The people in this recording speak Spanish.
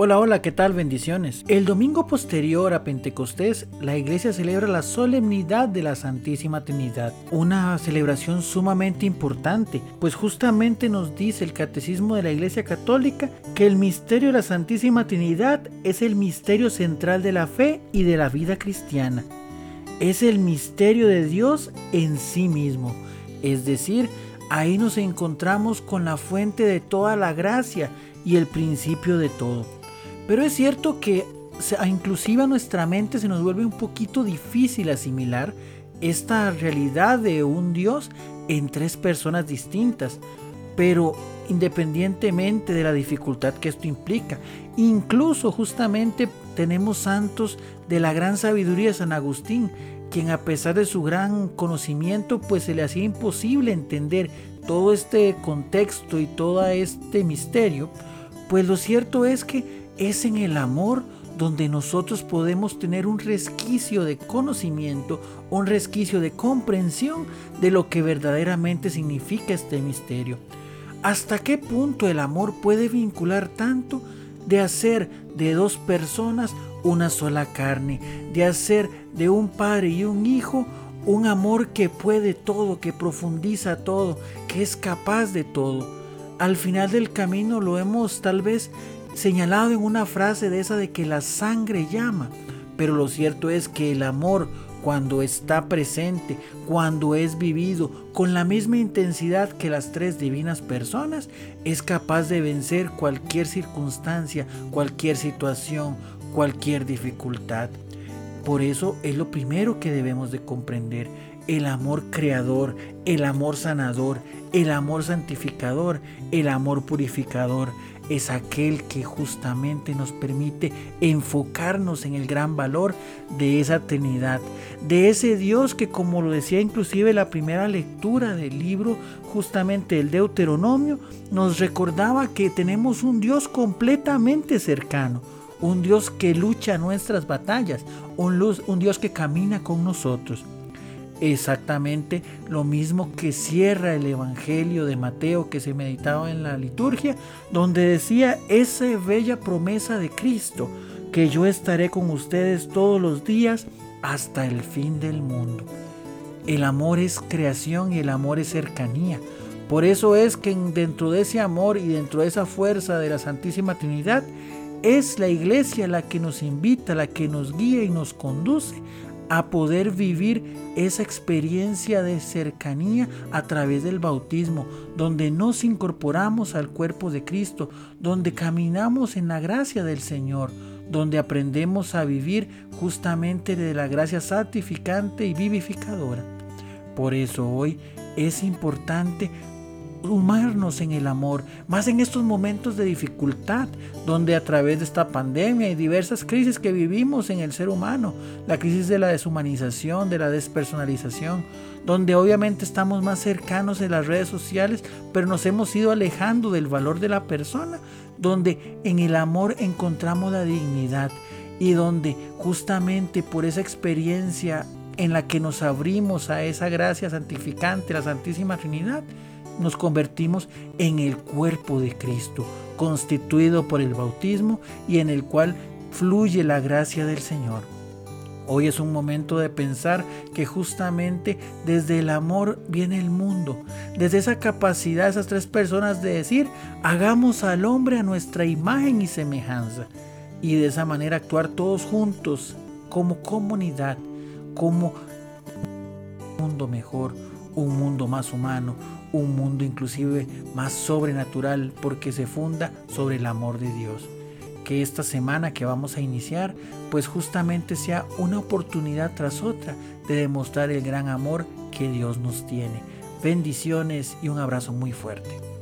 Hola, hola, ¿qué tal? Bendiciones. El domingo posterior a Pentecostés, la iglesia celebra la solemnidad de la Santísima Trinidad, una celebración sumamente importante, pues justamente nos dice el Catecismo de la Iglesia Católica que el misterio de la Santísima Trinidad es el misterio central de la fe y de la vida cristiana. Es el misterio de Dios en sí mismo, es decir, ahí nos encontramos con la fuente de toda la gracia y el principio de todo. Pero es cierto que inclusive a nuestra mente se nos vuelve un poquito difícil asimilar esta realidad de un Dios en tres personas distintas. Pero independientemente de la dificultad que esto implica, incluso justamente tenemos santos de la gran sabiduría de San Agustín, quien a pesar de su gran conocimiento, pues se le hacía imposible entender todo este contexto y todo este misterio, pues lo cierto es que es en el amor donde nosotros podemos tener un resquicio de conocimiento, un resquicio de comprensión de lo que verdaderamente significa este misterio. ¿Hasta qué punto el amor puede vincular tanto de hacer de dos personas una sola carne, de hacer de un padre y un hijo un amor que puede todo, que profundiza todo, que es capaz de todo? Al final del camino lo hemos tal vez señalado en una frase de esa de que la sangre llama, pero lo cierto es que el amor cuando está presente, cuando es vivido con la misma intensidad que las tres divinas personas, es capaz de vencer cualquier circunstancia, cualquier situación, cualquier dificultad. Por eso es lo primero que debemos de comprender, el amor creador, el amor sanador, el amor santificador, el amor purificador, es aquel que justamente nos permite enfocarnos en el gran valor de esa Trinidad, de ese Dios que como lo decía inclusive la primera lectura del libro justamente el Deuteronomio, nos recordaba que tenemos un Dios completamente cercano, un Dios que lucha nuestras batallas, un, un Dios que camina con nosotros exactamente lo mismo que cierra el Evangelio de Mateo que se meditaba en la liturgia, donde decía esa bella promesa de Cristo, que yo estaré con ustedes todos los días hasta el fin del mundo. El amor es creación y el amor es cercanía. Por eso es que dentro de ese amor y dentro de esa fuerza de la Santísima Trinidad, es la iglesia la que nos invita, la que nos guía y nos conduce a poder vivir esa experiencia de cercanía a través del bautismo, donde nos incorporamos al cuerpo de Cristo, donde caminamos en la gracia del Señor, donde aprendemos a vivir justamente de la gracia santificante y vivificadora. Por eso hoy es importante humarnos en el amor, más en estos momentos de dificultad, donde a través de esta pandemia y diversas crisis que vivimos en el ser humano, la crisis de la deshumanización, de la despersonalización, donde obviamente estamos más cercanos en las redes sociales, pero nos hemos ido alejando del valor de la persona, donde en el amor encontramos la dignidad y donde justamente por esa experiencia en la que nos abrimos a esa gracia santificante, la Santísima Trinidad, nos convertimos en el cuerpo de Cristo, constituido por el bautismo y en el cual fluye la gracia del Señor. Hoy es un momento de pensar que justamente desde el amor viene el mundo, desde esa capacidad de esas tres personas de decir, hagamos al hombre a nuestra imagen y semejanza, y de esa manera actuar todos juntos como comunidad, como un mundo mejor, un mundo más humano, un mundo inclusive más sobrenatural porque se funda sobre el amor de Dios. Que esta semana que vamos a iniciar pues justamente sea una oportunidad tras otra de demostrar el gran amor que Dios nos tiene. Bendiciones y un abrazo muy fuerte.